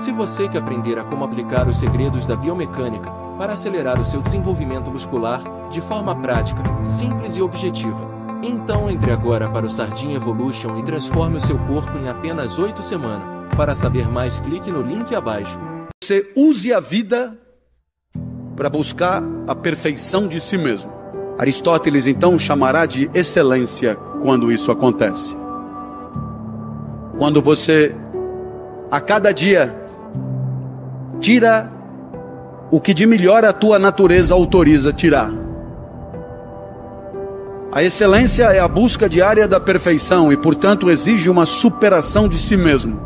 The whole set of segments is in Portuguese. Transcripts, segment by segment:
Se você quer aprender a como aplicar os segredos da biomecânica para acelerar o seu desenvolvimento muscular de forma prática, simples e objetiva, então entre agora para o Sardinha Evolution e transforme o seu corpo em apenas 8 semanas. Para saber mais, clique no link abaixo. Você use a vida para buscar a perfeição de si mesmo. Aristóteles então chamará de excelência quando isso acontece. Quando você a cada dia tira o que de melhor a tua natureza autoriza tirar. A excelência é a busca diária da perfeição e, portanto, exige uma superação de si mesmo.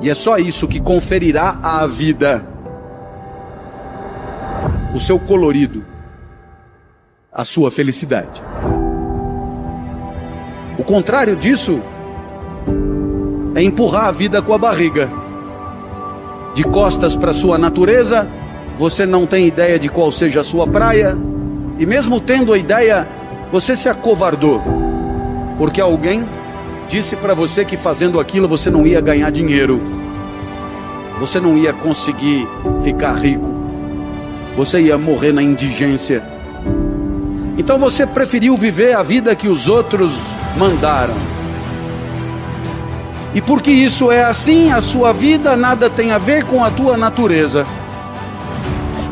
E é só isso que conferirá à vida o seu colorido, a sua felicidade. O contrário disso é empurrar a vida com a barriga. De costas para sua natureza, você não tem ideia de qual seja a sua praia, e mesmo tendo a ideia, você se acovardou, porque alguém disse para você que fazendo aquilo você não ia ganhar dinheiro, você não ia conseguir ficar rico, você ia morrer na indigência. Então você preferiu viver a vida que os outros mandaram. E porque isso é assim, a sua vida nada tem a ver com a tua natureza.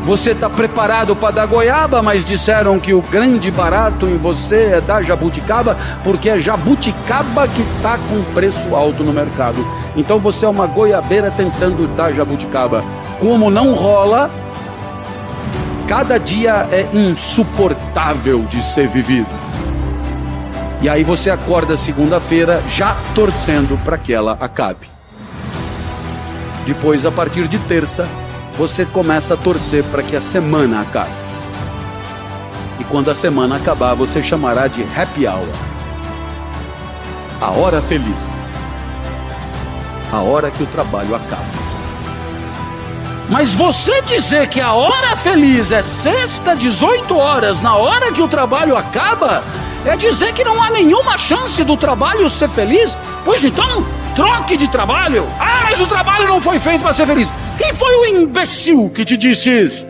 Você está preparado para dar goiaba, mas disseram que o grande barato em você é dar jabuticaba, porque é jabuticaba que está com preço alto no mercado. Então você é uma goiabeira tentando dar jabuticaba. Como não rola, cada dia é insuportável de ser vivido. E aí você acorda segunda-feira já torcendo para que ela acabe. Depois, a partir de terça, você começa a torcer para que a semana acabe. E quando a semana acabar, você chamará de happy hour. A hora feliz. A hora que o trabalho acaba. Mas você dizer que a hora feliz é sexta, 18 horas, na hora que o trabalho acaba, é dizer que não há nenhuma chance do trabalho ser feliz? Pois então, troque de trabalho. Ah, mas o trabalho não foi feito para ser feliz. Quem foi o imbecil que te disse isso?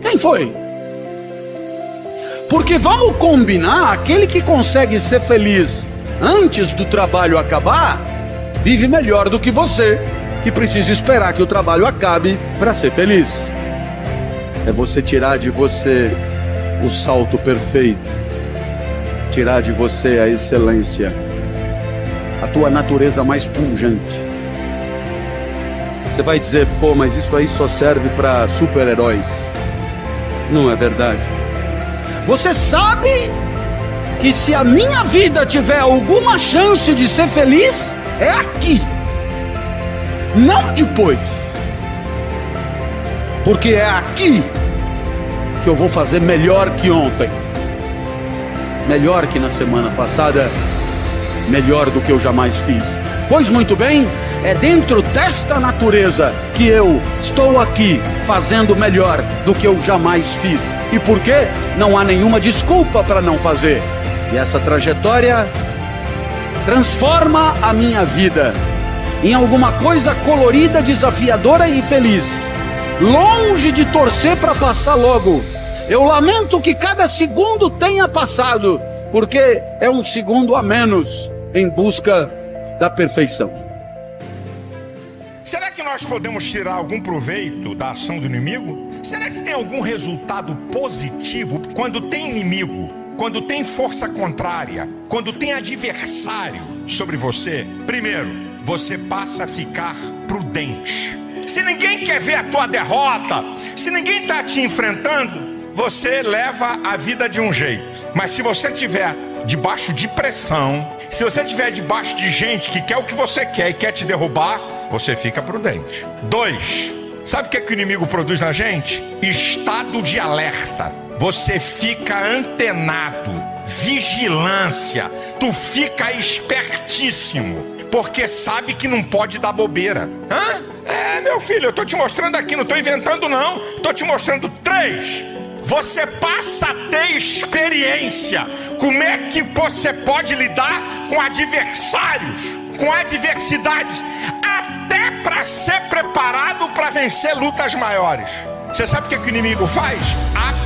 Quem foi? Porque vamos combinar, aquele que consegue ser feliz antes do trabalho acabar, vive melhor do que você, que precisa esperar que o trabalho acabe para ser feliz. É você tirar de você o salto perfeito, tirar de você a excelência, a tua natureza mais pungente. Você vai dizer, pô, mas isso aí só serve para super-heróis. Não é verdade. Você sabe que se a minha vida tiver alguma chance de ser feliz, é aqui, não depois. Porque é aqui que eu vou fazer melhor que ontem, melhor que na semana passada, melhor do que eu jamais fiz. Pois muito bem, é dentro desta natureza que eu estou aqui fazendo melhor do que eu jamais fiz. E por quê? Não há nenhuma desculpa para não fazer. E essa trajetória transforma a minha vida em alguma coisa colorida, desafiadora e feliz. Longe de torcer para passar logo. Eu lamento que cada segundo tenha passado, porque é um segundo a menos em busca da perfeição. Será que nós podemos tirar algum proveito da ação do inimigo? Será que tem algum resultado positivo quando tem inimigo, quando tem força contrária, quando tem adversário sobre você? Primeiro, você passa a ficar prudente. Se ninguém quer ver a tua derrota, se ninguém está te enfrentando, você leva a vida de um jeito. Mas se você tiver debaixo de pressão, se você estiver debaixo de gente que quer o que você quer e quer te derrubar, você fica prudente. Dois, sabe o que, é que o inimigo produz na gente? Estado de alerta. Você fica antenado, vigilância, tu fica espertíssimo, porque sabe que não pode dar bobeira. Hã? É, meu filho, eu tô te mostrando aqui, não tô inventando não. Tô te mostrando três você passa a ter experiência. Como é que você pode lidar com adversários? com adversidades, até para ser preparado para vencer lutas maiores. Você sabe o que, que o inimigo faz?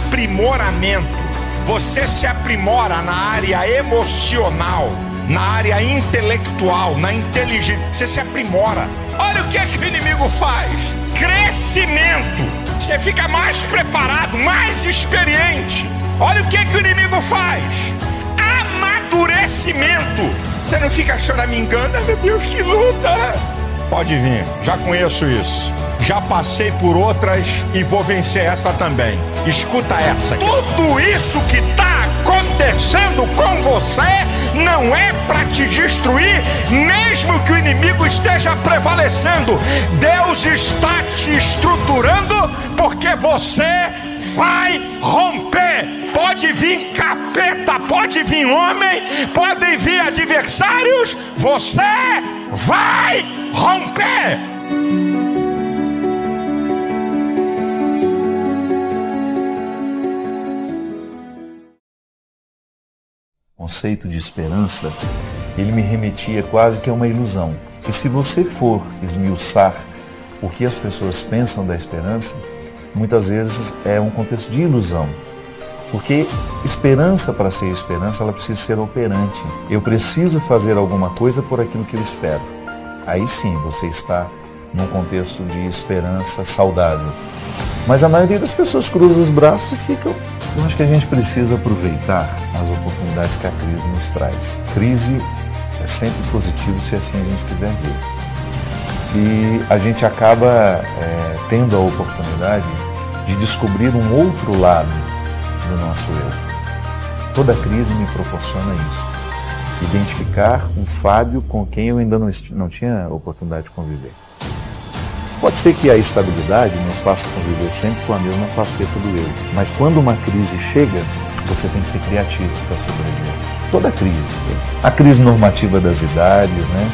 Aprimoramento. Você se aprimora na área emocional, na área intelectual, na inteligência. Você se aprimora. Olha o que, é que o inimigo faz: crescimento. Você fica mais preparado, mais experiente. Olha o que, é que o inimigo faz: amadurecimento. Você não fica choramingando, meu Deus, que luta. Pode vir, já conheço isso já passei por outras e vou vencer essa também. Escuta essa. Aqui. Tudo isso que está acontecendo com você não é para te destruir, mesmo que o inimigo esteja prevalecendo. Deus está te estruturando porque você vai romper. Pode vir capeta, pode vir homem, podem vir adversários, você vai romper. Conceito de esperança, ele me remetia quase que a uma ilusão. E se você for esmiuçar o que as pessoas pensam da esperança, muitas vezes é um contexto de ilusão. Porque esperança, para ser esperança, ela precisa ser operante. Eu preciso fazer alguma coisa por aquilo que eu espero. Aí sim você está num contexto de esperança saudável. Mas a maioria das pessoas cruza os braços e ficam. Eu acho que a gente precisa aproveitar as oportunidades que a crise nos traz. Crise é sempre positivo se assim a gente quiser ver. E a gente acaba é, tendo a oportunidade de descobrir um outro lado do nosso eu. Toda crise me proporciona isso. Identificar um Fábio com quem eu ainda não, não tinha oportunidade de conviver. Pode ser que a estabilidade nos faça conviver sempre com a mesma faceta do eu, mas quando uma crise chega, você tem que ser criativo para sobreviver. Toda crise. A crise normativa das idades, né?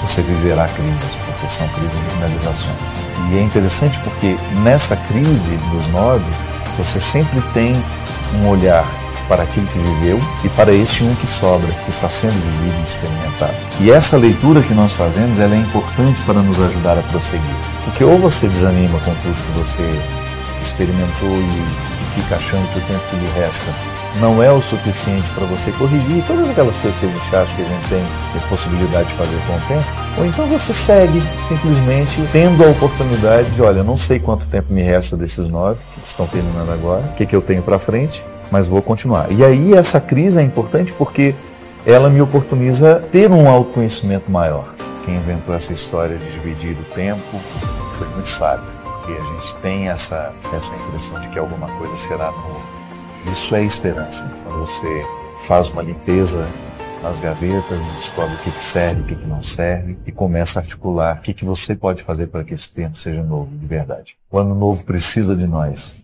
Você viverá crises, porque são crises de finalizações. E é interessante porque nessa crise dos nove, você sempre tem um olhar para aquilo que viveu e para este um que sobra, que está sendo vivido e experimentado. E essa leitura que nós fazemos ela é importante para nos ajudar a prosseguir. Porque ou você desanima com tudo que você experimentou e fica achando que o tempo que lhe resta não é o suficiente para você corrigir todas aquelas coisas que a gente acha que a gente tem, tem possibilidade de fazer com o tempo, ou então você segue simplesmente tendo a oportunidade de, olha, não sei quanto tempo me resta desses nove que estão terminando agora, o que, que eu tenho para frente, mas vou continuar. E aí essa crise é importante porque ela me oportuniza ter um autoconhecimento maior. Quem inventou essa história de dividir o tempo foi muito sábio, porque a gente tem essa, essa impressão de que alguma coisa será novo. Isso é esperança. Quando você faz uma limpeza nas gavetas, descobre o que, serve, o que, que não serve e começa a articular o que, que você pode fazer para que esse tempo seja novo, de verdade. O ano novo precisa de nós.